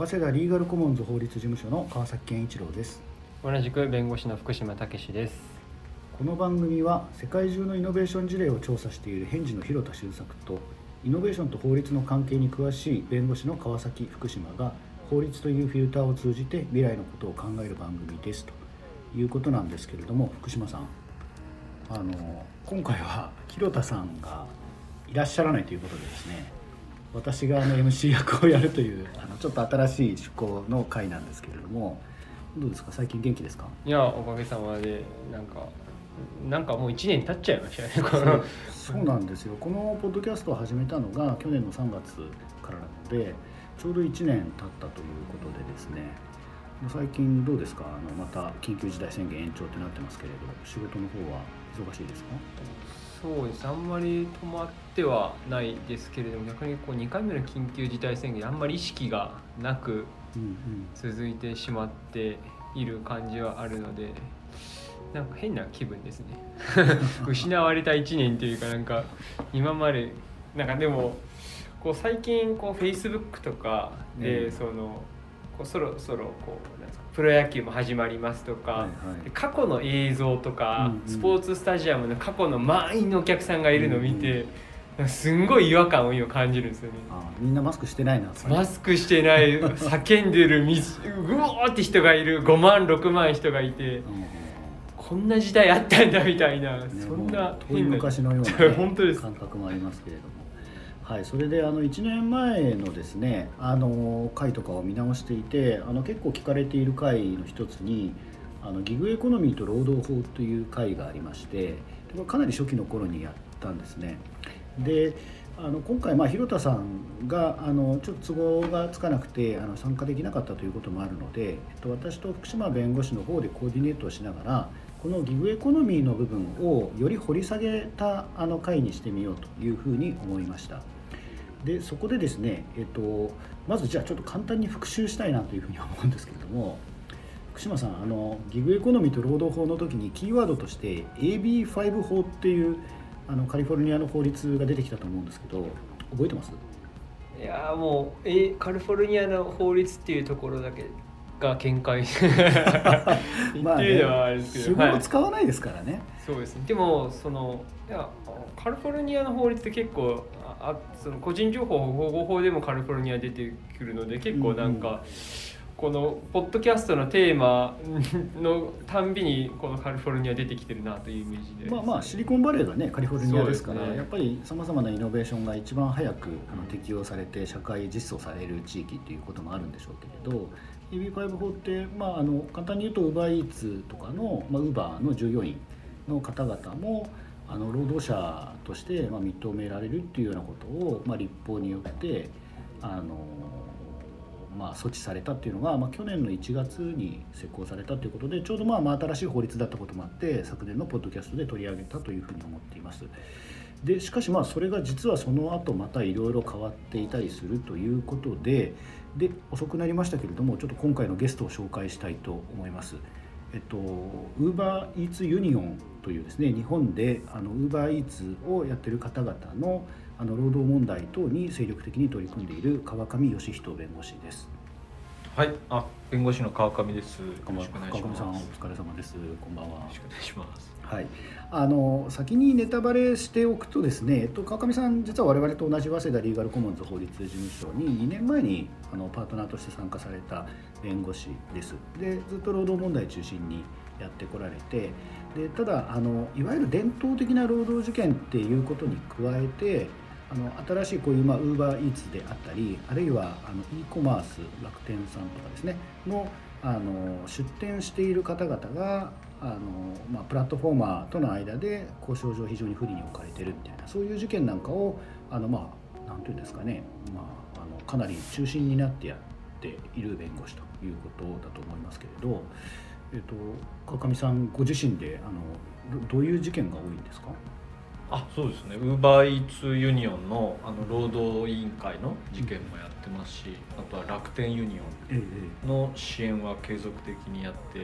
早稲田リーガルコモンズ法律事務所の川崎健一郎です。同じく弁護士の福島武です。この番組は世界中のイノベーション事例を調査している返事の広田修作とイノベーションと法律の関係に詳しい弁護士の川崎福島が法律というフィルターを通じて未来のことを考える番組ですということなんですけれども福島さん。あの今回は広田さんがいらっしゃらないということでですね私があの MC 役をやるという あのちょっと新しい趣向の回なんですけれどもどうですか？最近元気ですか？いやおかげさまでなんかなんかもう1年経っちゃいましたねこの。そうなんですよ。このポッドキャストを始めたのが去年の3月からなのでちょうど1年経ったということでですね。最近どうですか？あのまた緊急事態宣言延長ってなってますけれど仕事の方は忙しいですか？そうです。あんまり止まってはないですけれども逆にこう2回目の緊急事態宣言あんまり意識がなく続いてしまっている感じはあるのでなんか変な気分ですね。失われた1年というかなんか今までなんかでもこう最近こうフェイスブックとかでその、こうそろそろこうプロ野球も始まりますとか、はいはい、過去の映像とか、うんうん、スポーツスタジアムの過去の満員のお客さんがいるのを見て、うんうん、すんごい違和感を今感じるんですよね。みんなマスクしてないなマスクしてない叫んでるうおーって人がいる5万6万人がいて、うん、こんな時代あったんだみたいな、ね、そんな変な昔のような、ね、本当です。感覚もありますけれどもはい、それであの1年前のですねあの回とかを見直していてあの結構聞かれている回の一つにあのギグエコノミーと労働法という回がありましてかなり初期の頃にやったんですね。であの今回、まあ、広田さんがあのちょっと都合がつかなくてあの参加できなかったということもあるので、えっと、私と福島弁護士の方でコーディネートをしながらこのギグエコノミーの部分をより掘り下げたあの回にしてみようというふうに思いました。でそこでですね、えっと、まずじゃあちょっと簡単に復習したいなというふうに思うんですけれども福島さんあのギグエコノミーと労働法の時にキーワードとして AB5 法っていうあのカリフォルニアの法律が出てきたと思うんですけど覚えてます？いやもうえカリフォルニアの法律っていうところだけが見解。まあ、ね、すけど、はい、使わないですからね。そうですね。でもそのいやカリフォルニアの法律って結構あその個人情報保護法でもカリフォルニア出てくるので結構なんか、うんうん、このポッドキャストのテーマのたんびにこのカリフォルニア出てきてるなというイメージで、まあまあシリコンバレーがねカリフォルニアですから、ね、やっぱりさまざまなイノベーションが一番早くあの適用されて社会実装される地域っていうこともあるんでしょうけれど EB5 法って、まあ、あの簡単に言うと UberEats とかの、まあ、Uber の従業員の方々もあの労働者としてま認められるっていうようなことを、ま、立法によってあの、ま、措置されたっていうのが、ま、去年の1月に施行されたということでちょうどまあまあ新しい法律だったこともあって昨年のポッドキャストで取り上げたというふうに思っています。でしかしまあそれが実はその後またいろいろ変わっていたりするということでで遅くなりましたけれどもちょっと今回のゲストを紹介したいと思います。えっと、ウーバーイーツユニオンというですね日本であのウーバーイーツをやってる方々のあの労働問題等に精力的に取り組んでいる川上義人弁護士です。はい、あ、弁護士の川上です。川上さんお疲れ様です。こんばんは。よろしくお願いします。はい、あの先にネタバレしておくとですね、えっと、川上さん実は我々と同じ早稲田リーガルコモンズ法律事務所に2年前にあのパートナーとして参加された弁護士です。でずっと労働問題中心にやってこられてでただあのいわゆる伝統的な労働事件っていうことに加えてあの新しいこういうウーバーイーツであったりあるいはあの e コマース楽天さんとかですねのあの出店している方々があの、まあ、プラットフォーマーとの間で交渉上非常に不利に置かれてるみたいなそういう事件なんかをあのまあ何て言うんですかね、まあ、あのかなり中心になってやっている弁護士ということだと思いますけれど、えっと、川上さんご自身であのどういう事件が多いんですか？あそうですね。ウーバーイーツユニオンのあの労働委員会の事件もやってますし、あとは楽天ユニオンの支援は継続的にやってい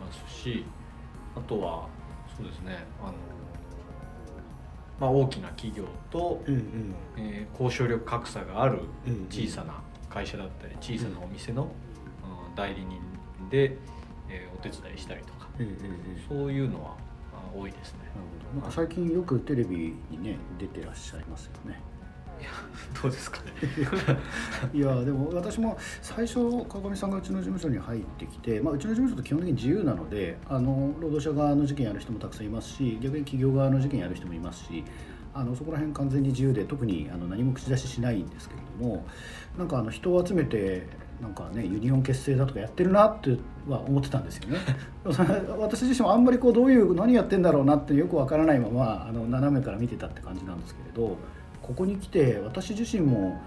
ますしあとはそうですねあの、まあ、大きな企業と、うんうん、えー、交渉力格差がある小さな会社だったり小さなお店の、うん、代理人で、えー、お手伝いしたりとか、えー、そういうのは多いですね。なんか最近よくテレビにね出てらっしゃいますよね。いやどうですかね。いやでも私も最初川上さんがうちの事務所に入ってきて、まあ、うちの事務所って基本的に自由なのであの労働者側の事件やる人もたくさんいますし逆に企業側の事件やる人もいますしあのそこら辺完全に自由で特にあの何も口出ししないんですけれどもなんかあの人を集めてなんかねユニオン結成だとかやってるなっては思ってたんですよね。私自身もあんまりこうどういう何やってんだろうなってよくわからないままあの斜めから見てたって感じなんですけれどここに来て私自身も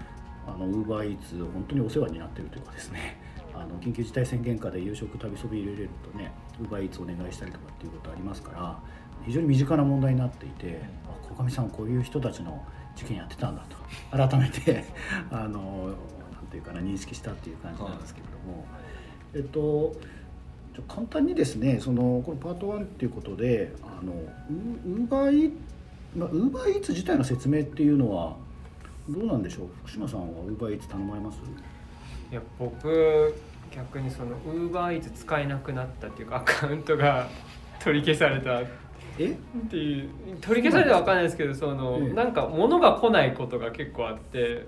あのウーバーイーツ本当にお世話になってるというかですね。あの緊急事態宣言下で夕食旅そび入れれるとねウーバーイーツお願いしたりとかっていうことありますから非常に身近な問題になっていてあ小上さんこういう人たちの事件やってたんだと改めて あのなんていうかな認識したっていう感じなんですけれども、えっと簡単にですねそのこのパート1っていうことであのウーバーイーまあ、ウーバーイーツ自体の説明っていうのはどうなんでしょう？福島さんはウーバーイーツ頼まれます？いや僕逆にそのウーバーイーツ使えなくなったっていうかアカウントが 取り消された。え？っていう取り消されたら分かんないですけどその、ええ、なんか物が来ないことが結構あって。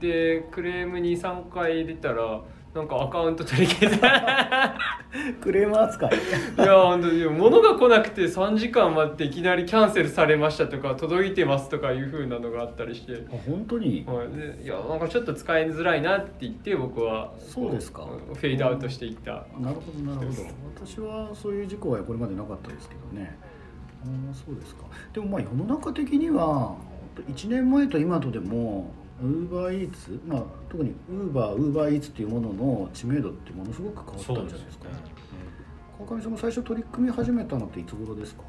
でクレーム23回出たらなんかアカウント取り消さ クレーム扱い。いや本当に。物が来なくて3時間待っていきなりキャンセルされましたとか届いてますとかいうふうなのがあったりして。あ本当に、はい、でいやなんかちょっと使いづらいなって言って僕はそうですか。フェードアウトしていった、なるほどなるほど。私はそういう事故はこれまでなかったですけどね。あそうですか。でもまあ世の中的には1年前と今とでもウーバーイーツ、まあ、特にウーバーウーバーイーツっていうものの知名度ってものすごく変わったんじゃないですか、ね、川上さんも最初取り組み始めたのっていつ頃ですか？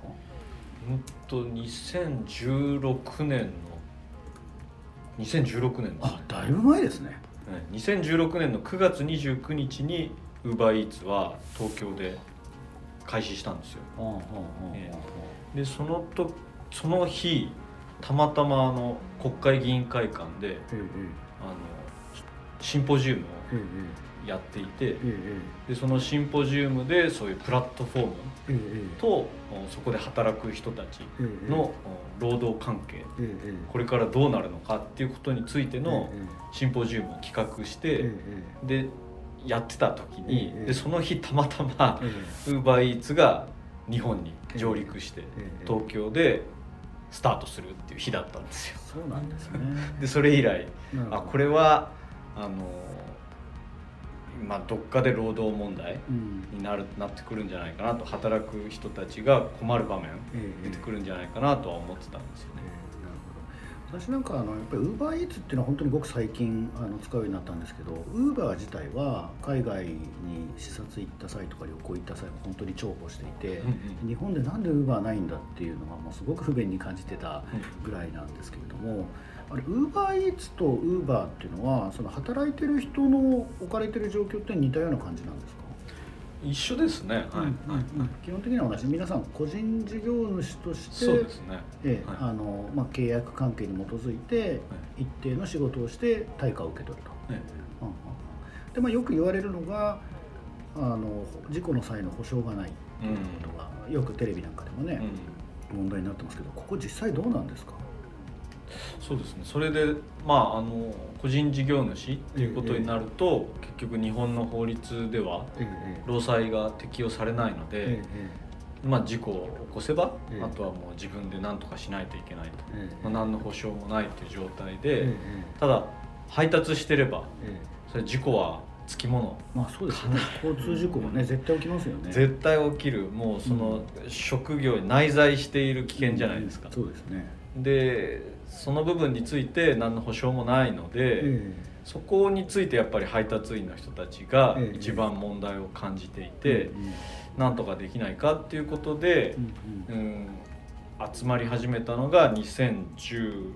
うんと2016年の2016年あだいぶ前ですね。2016年の9月29日にウーバーイーツは東京で開始したんですよ、でそのとその日たまたまあの国会議員会館で、あのシンポジウムをやっていて、でそのシンポジウムでそういうプラットフォームと、そこで働く人たちの労働関係、これからどうなるのかっていうことについてのシンポジウムを企画して、でやってた時に、でその日たまたまウーバーイーツが日本に上陸して、東京でスタートするっていう日だったんですよ。そうなんですねでそれ以来あこれはあのまあ、どっかで労働問題になる、うん、なってくるんじゃないかなと働く人たちが困る場面出てくるんじゃないかなとは思ってたんですよね。私なんかあのやっぱりウーバーイーツっていうのは本当にごく最近あの使うようになったんですけどウーバー自体は海外に視察行った際とか旅行行った際は本当に重宝していて、うんうん、日本でなんでウーバーないんだっていうのはもうすごく不便に感じてたぐらいなんですけれども。あれウーバーイーツとウーバーっていうのはその働いてる人の置かれてる状況って似たような感じなんですか？一緒ですね、はい、基本的には同じ皆さん個人事業主としてそうですね、ええあのまあ、契約関係に基づいて一定の仕事をして対価を受け取ると、はいでまあ、よく言われるのがあの事故の際の保証がないということが、よくテレビなんかでもね、問題になってますけどここ実際どうなんですか？そうですね。それでまああの個人事業主っていうことになると、ええ、結局日本の法律では労災が適用されないので、え、まあ、事故を起こせば、あとはもう自分で何とかしないといけないと、まあ、何の保証もないという状態で、ただ配達してれば、それ事故はつきもの。まあそうですね。交通事故もね絶対起きますよね。絶対起きるもうその職業に内在している危険じゃないですか、うん、そうですねでその部分について何の保証もないので、えそこについてやっぱり配達員の人たちが一番問題を感じていて、なんとかできないかっていうことで、うん、集まり始めたのが2019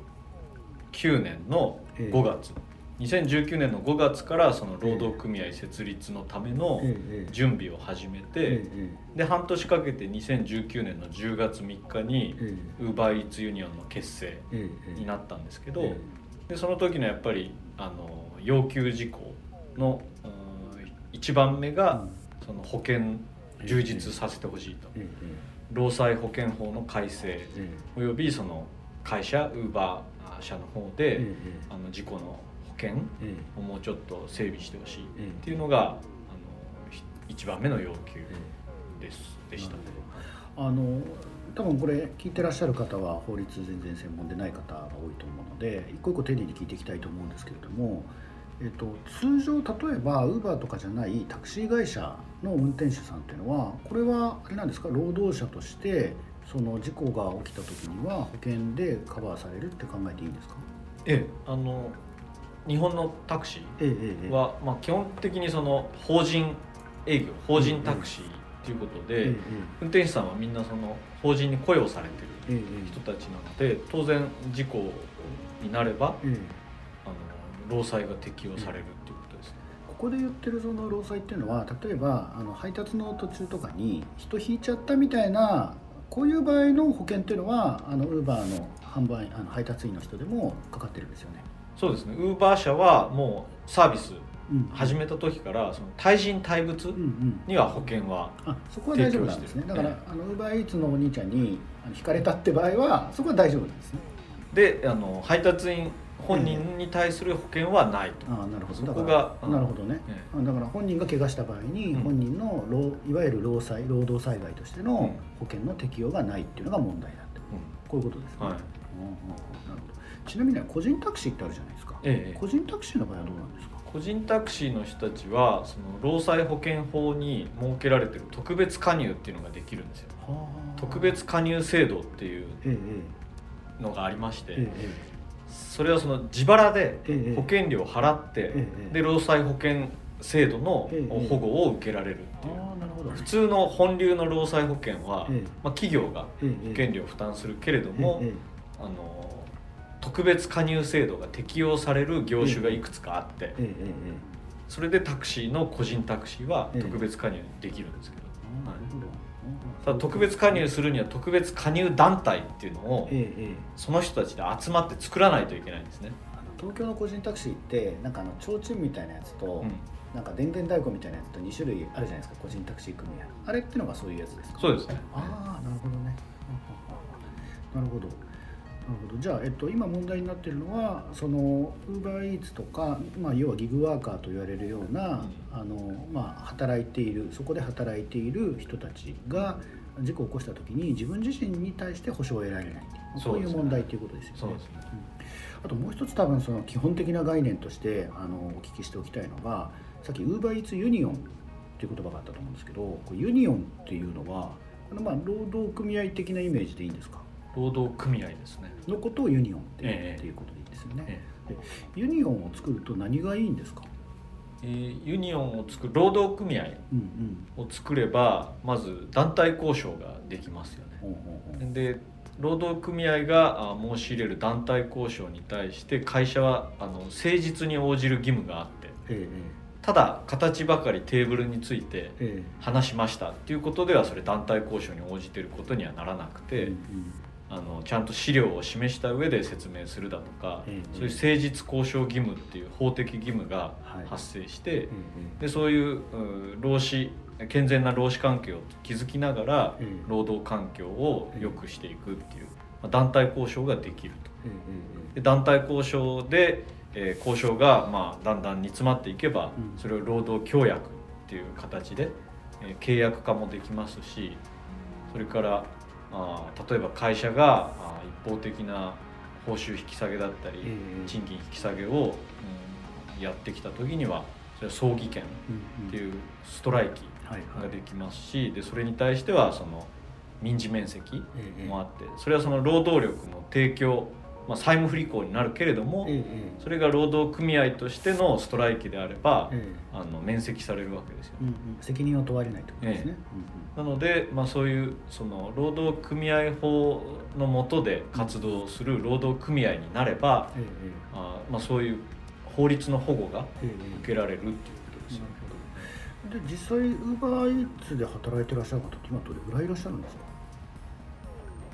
年の5月。2019年の5月からその労働組合設立のための準備を始めてで半年かけて2019年の10月3日にウーバーイーツユニオンの結成になったんですけどでその時のやっぱりあの要求事項の1番目が、その保険充実させてほしいと、労災保険法の改正、およびその会社ウーバー社の方で、あの事故の保険をもうちょっと整備してほしいっていうのが、あの1番目の要求です、でした。あの多分これ聞いてらっしゃる方は法律全然専門でない方が多いと思うので一個一個丁寧に聞いていきたいと思うんですけれども、えっと、通常例えばウーバーとかじゃないタクシー会社の運転手さんっていうのはこれはあれなんですか？労働者としてその事故が起きた時には保険でカバーされるって考えていいんですか？ええあの日本のタクシーは、ええまあ、基本的にその法人営業法人タクシーということで、運転手さんはみんなその法人に雇用されてる人たちなので当然事故になれば、うん、あの労災が適用されるっていうことですね。ここで言ってるその労災っていうのは例えばあの配達の途中とかに人引いちゃったみたいなこういう場合の保険っていうのはあのウーバーの販売あの配達員の人でもかかってるんですよね。そうですね。ウーバー社はもうサービス始めた時からその対人対物には保険はそこは大丈夫なんですね。だからあのウーバーイーツのお兄ちゃんに引かれたって場合はそこは大丈夫なんですね。であの配達員本人に対する保険はないと、あなるほど。そこがなるほどね、ええ、だから本人が怪我した場合に、本人の労いわゆる労災労働災害としての保険の適用がないっていうのが問題だと、うん、こういうことですね、はい、うんうん、ちなみに個人タクシーってあるじゃないですか、ええ、個人タクシーの場合はどうなんですか？個人タクシーの人たちはその労災保険法に設けられてる特別加入っていうのができるんですよ。特別加入制度っていうのがありまして、それはその自腹で保険料を払って、で労災保険制度の保護を受けられるっていう、普通の本流の労災保険は、まあ、企業が保険料を負担するけれども、あの特別加入制度が適用される業種がいくつかあって、それでタクシーの個人タクシーは特別加入できるんですけど、ただ特別加入するには特別加入団体っていうのを、その人たちで集まって作らないといけないんですね。東京の個人タクシーってなんかあの提灯みたいなやつと、うん、なんか電電太鼓みたいなやつと2種類あるじゃないですか個人タクシー組合あれっていうのがそういうやつですか？そうですね。ああなるほどね。なるほど。なるほど。じゃあ、えっと、今問題になっているのはそのウーバーイーツとか、まあ、要はギグワーカーと言われるような、あのまあ、働いているそこで働いている人たちが事故を起こした時に自分自身に対して保証を得られない。そういう問題ということですよね。そうん、あともう一つ多分その基本的な概念としてあのお聞きしておきたいのがさっきウーバーイーツユニオンっていう言葉があったと思うんですけどこユニオンっていうのはまあ労働組合的なイメージでいいんですか？労働組合ですね。のことをユニオンっていうええ、いうことでいいですよね、ええ、ユニオンを作ると何がいいんですか？えー、ユニオンを作る労働組合を作れば、まず団体交渉ができますよね。で労働組合が申し入れる団体交渉に対して会社はあの誠実に応じる義務があって、ええ、ただ形ばかりテーブルについて話しましたっていうことではそれ団体交渉に応じてることにはならなくて、うんうんあのちゃんと資料を示した上で説明するだとか、うんうん、そういう誠実交渉義務っていう法的義務が発生して、はいうんうん、でそういう労使健全な労使関係を築きながら、労働環境を良くしていくっていう、まあ、団体交渉ができると。で団体交渉で、えー、交渉が、まあ、だんだん煮詰まっていけば、それを労働協約っていう形で、えー、契約化もできますしそれからあ例えば会社があ一方的な報酬引き下げだったり、賃金引き下げを、うん、やってきた時にはそれは葬儀権っていうストライキができますし、でそれに対してはその民事面積もあって、それはその労働力の提供まあ、債務不履行になるけれども、ええ、それが労働組合としてのストライキであれば、え、あの免責されるわけですよ、責任を問われないということですね、なので、まあ、そういうその労働組合法の下で活動する労働組合になれば、あまあ、そういう法律の保護が受けられるっていうことですよ、で実際ウーバーイーツで働いてらっしゃる方って今どれぐらいいらっしゃるんですか？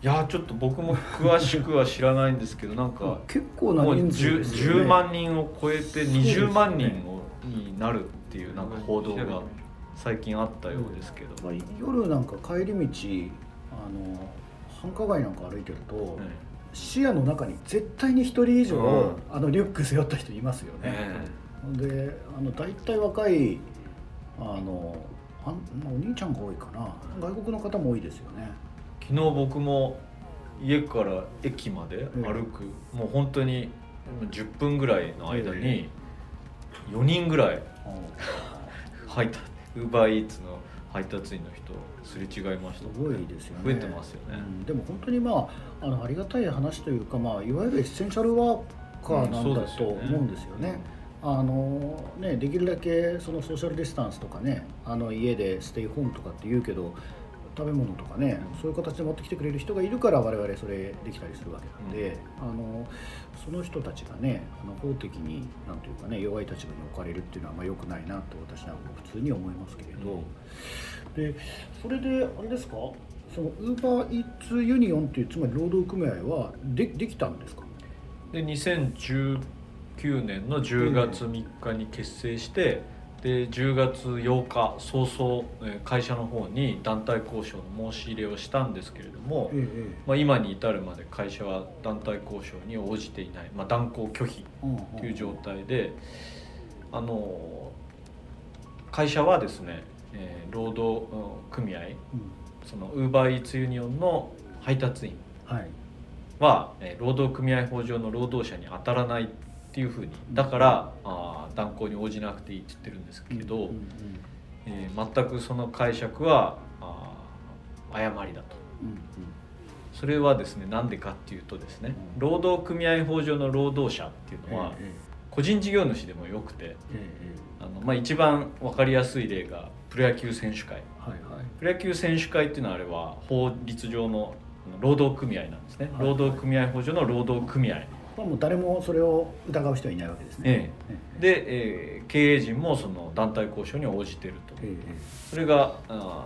いやちょっと僕も詳しくは知らないんですけどなんか結構な人数ですね。10万人を超えて20万人をになるっていうなんか報道が最近あったようですけど、うん、夜なんか帰り道あの繁華街なんか歩いてると、視野の中に絶対に1人以上、うん、あのリュック背負った人いますよね。であの大体若いあのあお兄ちゃんが多いかな。外国の方も多いですよね。昨日僕も家から駅まで歩く、うん、もう本当に10分ぐらいの間に4人ぐらい 入ったウーバーイーツの配達員の人すれ違いました、すごいですよね。増えてますよね、うん、でも本当にまああのありがたい話というか、まあ、いわゆるエッセンシャルワーカーなんだと思うんですよね。あのね、できるだけそのソーシャルディスタンスとかねあの家でステイホームとかって言うけど食べ物とかねそういう形で持ってきてくれる人がいるから我々それできたりするわけなんで、うん、あのその人たちがねあの法的に何というかね弱い立場に置かれるっていうのはまあ良くないなと私は普通に思いますけれど、うん、でそれであれですか？そのウーバーイーツユニオンっていうつまり労働組合はでできたんですか？で2019年の10月3日に結成して、で10月8日早々会社の方に団体交渉の申し入れをしたんですけれども、ええ、まあ、今に至るまで会社は団体交渉に応じていない、まあ、断交拒否という状態で、あの会社はですね、えー、労働組合、うん、そのウーバーイーツユニオンの配達員は、はい、えー、労働組合法上の労働者に当たらないっていうふうに。だからあ断交に応じなくていいって言ってるんですけど、うんうん、えー、全くその解釈はあ誤りだと、うんうん、それはですねなんでかっていうとですね、うん、労働組合法上の労働者っていうのは、個人事業主でもよくて、あのまあ、一番分かりやすい例がプロ野球選手会、はいはい、プロ野球選手会っていうのはあれは法律上の労働組合なんですね、はいはい、労働組合法上の労働組合まあ、もう誰もそれを疑う人はいないわけですね。ええ、で、えー、経営陣もその団体交渉に応じてると、え、それがあ、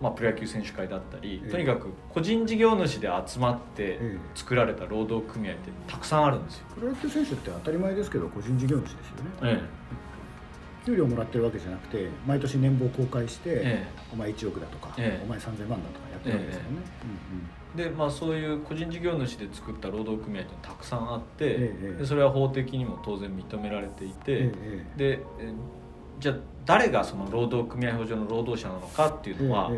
まあ、プロ野球選手会だったり、とにかく個人事業主で集まって作られた労働組合ってたくさんあるんですよ。プロ野球選手って当たり前ですけど個人事業主ですよね。給料もらってるわけじゃなくて毎年年俸公開して、お前1億だとか、お前3000万だとかやってるわけですよね。うんうん。でまあ、そういう個人事業主で作った労働組合ってたくさんあって、ええ、でそれは法的にも当然認められていて、え、でじゃあ誰がその労働組合法上の労働者なのかっていうのは、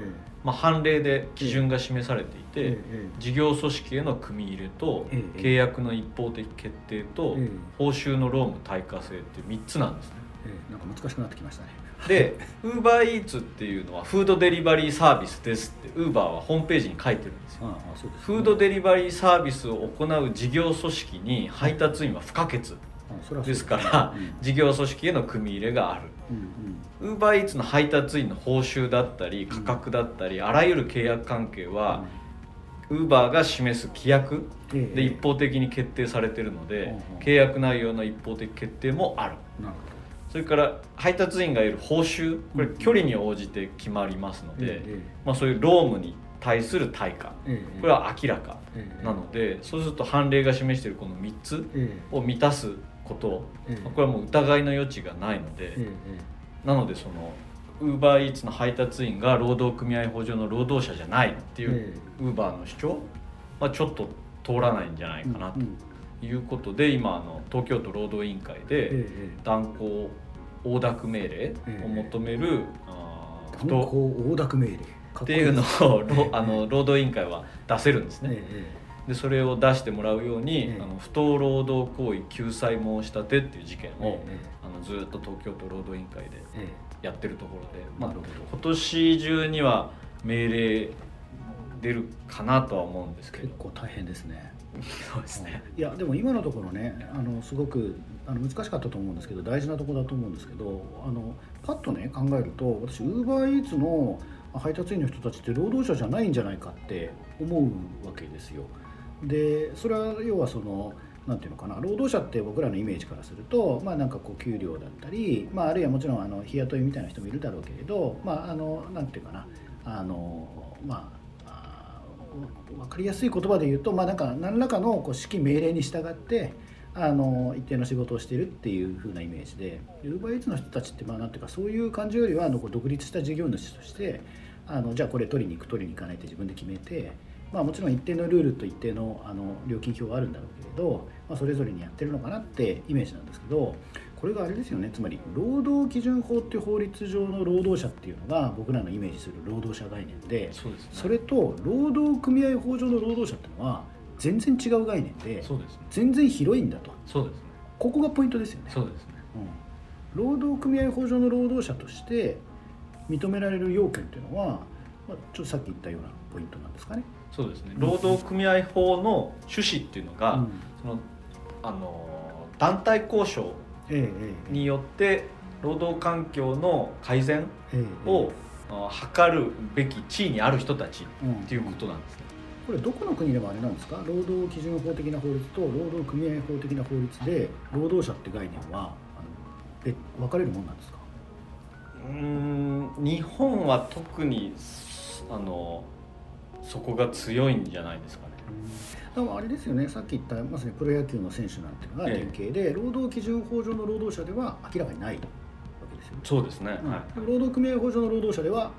まあ、判例で基準が示されていて、事業組織への組み入れと、契約の一方的決定と、報酬の労務対価制っていう3つなんですね。なんか難しくなってきましたね。でウーバーイーツっていうのはフードデリバリーサービスですってウーバーはホームページに書いてるんですよ、ね、フードデリバリーサービスを行う事業組織に配達員は不可欠ですから、うん、事業組織への組み入れがある。ウーバーイーツの配達員の報酬だったり価格だったり、うん、あらゆる契約関係は、ウーバーが示す規約で一方的に決定されているので、契約内容の一方的決定もある。なるほどそれから配達員が得る報酬これ距離に応じて決まりますので、まあ、そういう労務に対する対価これは明らかなのでそうすると判例が示しているこの3つを満たすことこれはもう疑いの余地がないのでなのでそのウーバーイーツの配達員が労働組合法上の労働者じゃないっていうウーバーの主張はちょっと通らないんじゃないかなということで今あの東京都労働委員会で断交横諾命令を求める、断交横諾命令。っていうのを あの労働委員会は出せるんですね。でそれを出してもらうように、あの不当労働行為救済申し立てっていう事件を、あのずっと東京都労働委員会でやってるところで、まあ、今年中には命令出るかなとは思うんですけど。結構大変ですねそうですねいやでも今のところねあのすごくあの難しかったと思うんですけど大事なとこだと思うんですけどあのパッとね考えると私ウーバーイーツの配達員の人たちって労働者じゃないんじゃないかって思うわけですよ。でそれは要はそのなんていうのかな労働者って僕らのイメージからするとまあなんかこう給料だったり、まあ、あるいはもちろんあの日雇いみたいな人もいるだろうけれどまああのなんていうかなあのまあ分かりやすい言葉で言うと、まあ、なんか何らかのこう指揮命令に従ってあの一定の仕事をしているっていう風なイメージでウーバーイーツの人たちってまあなんていうかそういう感じよりはあの独立した事業主としてあのじゃあこれ取りに行く取りに行かないって自分で決めて、まあ、もちろん一定のルールと一定のあの料金表はあるんだろうけれど、まあ、それぞれにやってるのかなってイメージなんですけどこれがあれですよね。つまり労働基準法っていう法律上の労働者っていうのが僕らのイメージする労働者概念でそね、それと労働組合法上の労働者っていうのは全然違う概念でそうです、ね、全然広いんだと。そうです、ね、ここがポイントですよね。そうですね、うん、労働組合法上の労働者として認められる要件っていうのは、まあ、ちょっとさっき言ったようなポイントなんですかね。そうですね。労働組合法の趣旨っていうのが、うん、そのあの団体交渉によって労働環境の改善を図るべき地位にある人たちっていうことなんですね。これどこの国でもあれなんですか？労働基準法的な法律と労働組合法的な法律で労働者って概念はあの分かれるもんなんですか？うん日本は特にあのそこが強いんじゃないですかね。でもあれですよねさっき言ったまさにプロ野球の選手なんていうのが典型で、労働基準法上の労働者では明らかにないわけですよね。そうですね、うん、労働組合法上の労働者では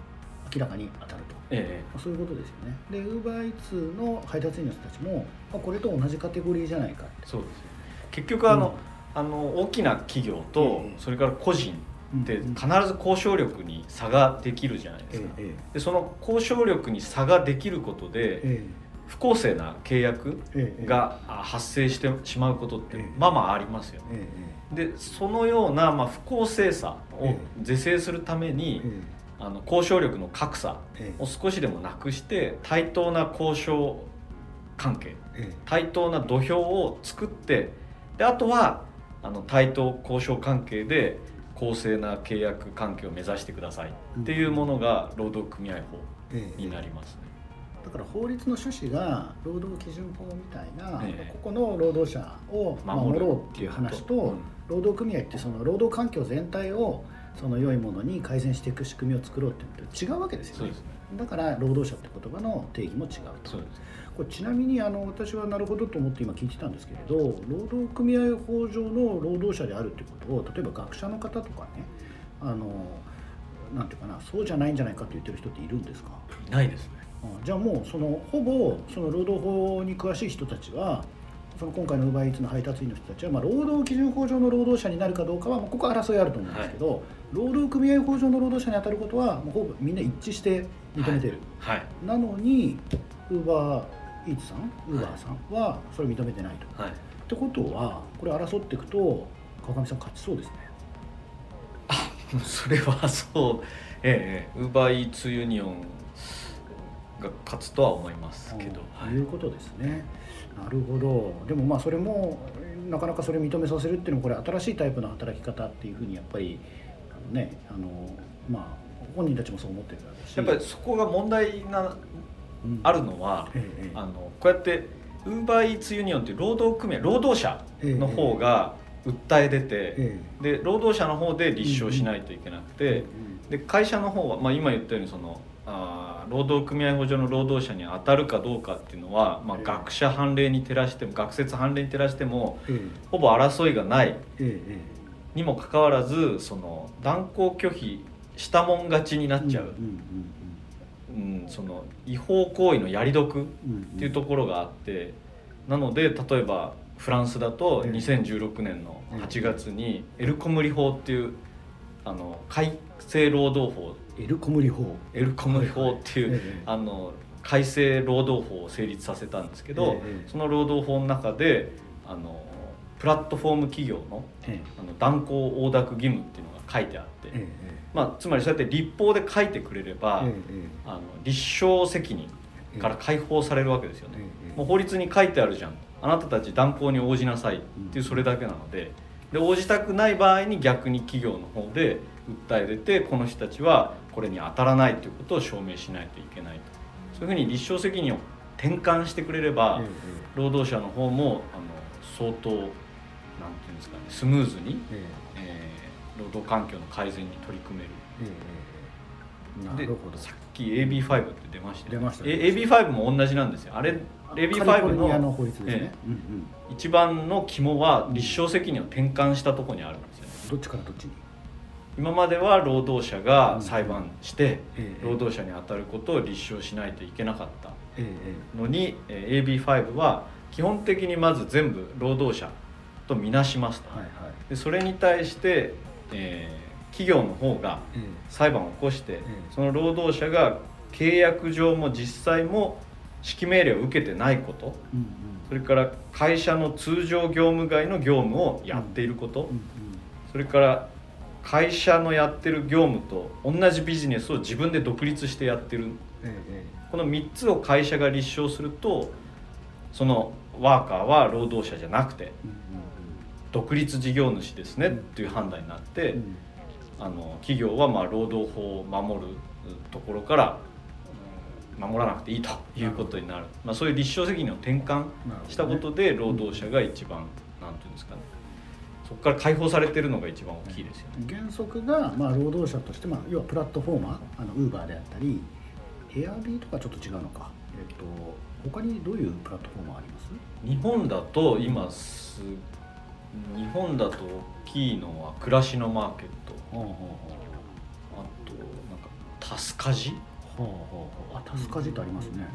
明らかに当たると、ええ、そういうことですよね。でウーバーイーツの配達員の人たちも、まあ、これと同じカテゴリーじゃないかそうですよ、ね、結局あの、うん、あの大きな企業と、それから個人って必ず交渉力に差ができるじゃないですか。でその交渉力に差ができることで、不公正な契約が発生してしまうことってまあまあありますよね。でそのようなまあ不公正さを是正するためにあの交渉力の格差を少しでもなくして対等な交渉関係対等な土俵を作ってであとはあの対等交渉関係で公正な契約関係を目指してくださいっていうものが労働組合法になりますね。だから法律の趣旨が労働基準法みたいな、ええ、ここの労働者を守ろうっていう話と、うん、労働組合ってその労働環境全体をその良いものに改善していく仕組みを作ろうっていうのと違うわけですよね、ね、だから労働者って言葉の定義も違うと。これちなみにあの私はなるほどと思って今聞いてたんですけれど労働組合法上の労働者であるってことを例えば学者の方とかねあのなんていうかなそうじゃないんじゃないかって言ってる人っているんですか？いないですねじゃあもうそのほぼその労働法に詳しい人たちはその今回のウーバーイーツの配達員の人たちは、まあ、労働基準法上の労働者になるかどうかは、まあ、ここは争いあると思うんですけど、はい、労働組合法上の労働者に当たることはもうほぼみんな一致して認めてる、はい。はい、なのにウーバーイーツさんウーバーさんはそれ認めてないと。はい、ってことはこれ争っていくと川上さん勝ちそうですね。あそれはそう。ええ。ウーバーイーツユニオンが勝つとは思いますけど。ということですね。なるほど。でもまあそれもなかなかそれ認めさせるっていうのもこれ新しいタイプの働き方っていうふうにやっぱりあのねあのまあ本人たちもそう思ってるわけしやっぱりそこが問題な、うん、あるのは、ええ、あのこうやってウーバーイーツユニオンっていう労働組合労働者の方が訴え出て、え、で労働者の方で立証しないといけなくて、で会社の方は、まあ、今言ったようにそのあ労働組合法上の労働者に当たるかどうかっていうのは、まあ、学者判例に照らしても学説判例に照らしても、ほぼ争いがないにもかかわらずその断交拒否したもん勝ちになっちゃう。うんその違法行為のやり得っていうところがあってなので例えばフランスだと2016年の8月にエルコムリ法っていうあの改正労働法エルコムリ法エルコムリ法っていう、はい。はい、あの改正労働法を成立させたんですけど、その労働法の中であのプラットフォーム企業の,、あの断交横諾義務っていうのが書いてあって、まあ、つまりそうやって立法で書いてくれれば、あの立証責任から解放されるわけですよね、もう法律に書いてあるじゃん。あなたたち断交に応じなさいっていうそれだけなので。で応じたくない場合に逆に企業の方で訴え出てこの人たちはこれに当たらないということを証明しないといけないと。そういうふうに立証責任を転換してくれれば、労働者の方もあの相当なんていうんですかねスムーズに、ええー、労働環境の改善に取り組める、でさっき AB5 って出ましたよ、ね、出ました、ね、AB5 も同じなんですよ。あれ AB5 のの法律ですね、一番の肝は立証責任を転換したところにあるんですよね。どっちからどっちに？今までは労働者が裁判して労働者に当たることを立証しないといけなかったのに AB5 は基本的にまず全部労働者とみなしますと、はいはい、でそれに対して、えー、企業の方が裁判を起こして、その労働者が契約上も実際も指揮命令を受けてないこと、うんうん、それから会社の通常業務外の業務をやっていること、うんうん、それから会社のやってる業務と同じビジネスを自分で独立してやってる、ええ、この3つを会社が立証するとそのワーカーは労働者じゃなくて、独立事業主ですねっていう判断になって、あの企業はまあ労働法を守るところから守らなくていいということになる、まあ、そういう立証責任を転換したことで労働者が一番何て言うんですかねそこから解放されてるのが一番大きいですよね。原則がまあ労働者として、まあ、要はプラットフォーマーあのウーバーであったりエアビーとかちょっと違うのか、えっと他にどういうプラットフォームあります？日本だと今す日本だと大きいのは暮らしのマーケット、あとなんかタスカジ？あタスカジってありますね、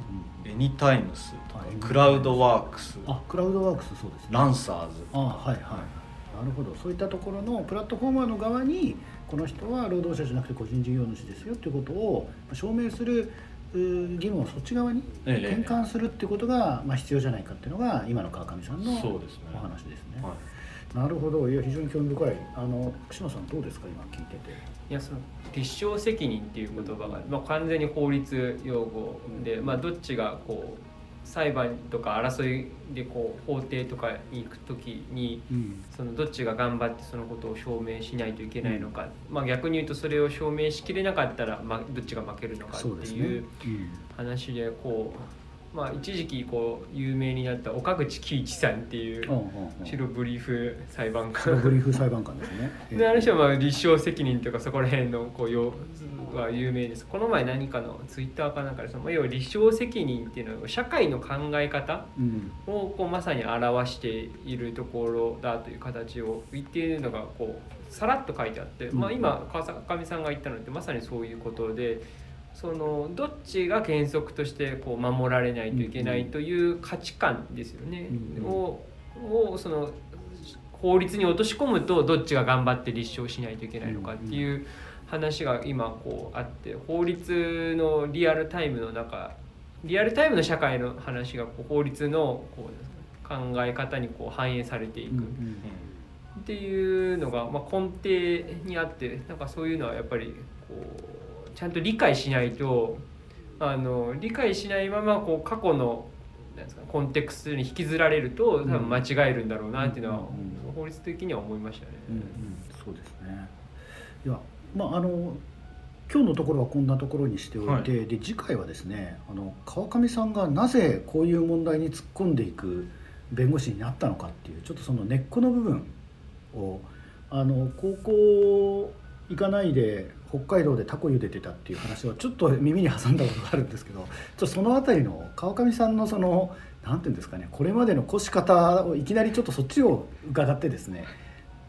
エニタイムスとかクラウドワークス。あクラウドワークスそうですね。ランサーズあはいはいなるほど。そういったところのプラットフォーマーの側にこの人は労働者じゃなくて個人事業主ですよということを証明する義務をそっち側に転換するっていうことが、まあ、必要じゃないかっていうのが今の川上さんのお話ですね。はい、なるほど。いや非常に興味深い。あの串野さんどうですか？今聞いてて。いやその立証責任っていう言葉が、まあ、完全に法律用語で、まあ、どっちがこう裁判とか争いでこう法廷とかに行く時に、うん、そのどっちが頑張ってそのことを証明しないといけないのか、うん、まあ、逆に言うとそれを証明しきれなかったら、まあ、どっちが負けるのかっていう話でこう。まあ、一時期こう有名になった岡口喜一さんっていう白ブリーフ裁判官白ブリーフ裁判官ですね。であの人はまあ立証責任とかそこら辺のこうよは有名ですこの前何かのツイッターかなんかでその要は立証責任っていうのは社会の考え方をこうまさに表しているところだという形を言っているのがこうさらっと書いてあって、まあ、今川上さんが言ったのってまさにそういうことで。そのどっちが原則としてこう守られないといけないという価値観ですよね、ををその法律に落とし込むとどっちが頑張って立証しないといけないのかっていう話が今こうあって法律のリアルタイムの中リアルタイムの社会の話がこう法律のこう考え方にこう反映されていく。っていうのがまあ根底にあってなんかそういうのはやっぱりこうちゃんと理解しないとあの理解しないままこう過去のなんですかコンテクストに引きずられると多分間違えるんだろうなっていうのは法律的には思いましたね。うんうん、そうですね。いやまああの今日のところはこんなところにしておいて、はい、で次回はですねあの川上さんがなぜこういう問題に突っ込んでいく弁護士になったのかっていうちょっとその根っこの部分をあの高校行かないで北海道でタコ茹でてたっていう話をちょっと耳に挟んだことがあるんですけどちょっとその辺りの川上さんのその何て言うんですかねこれまでの越し方をいきなりちょっとそっちを伺ってですね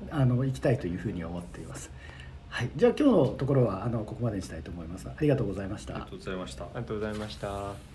あの行きたいというふうに思っています。はい、じゃあ今日のところはあのここまでにしたいと思います。ありがとうございました。ありがとうございました。ありがとうございました。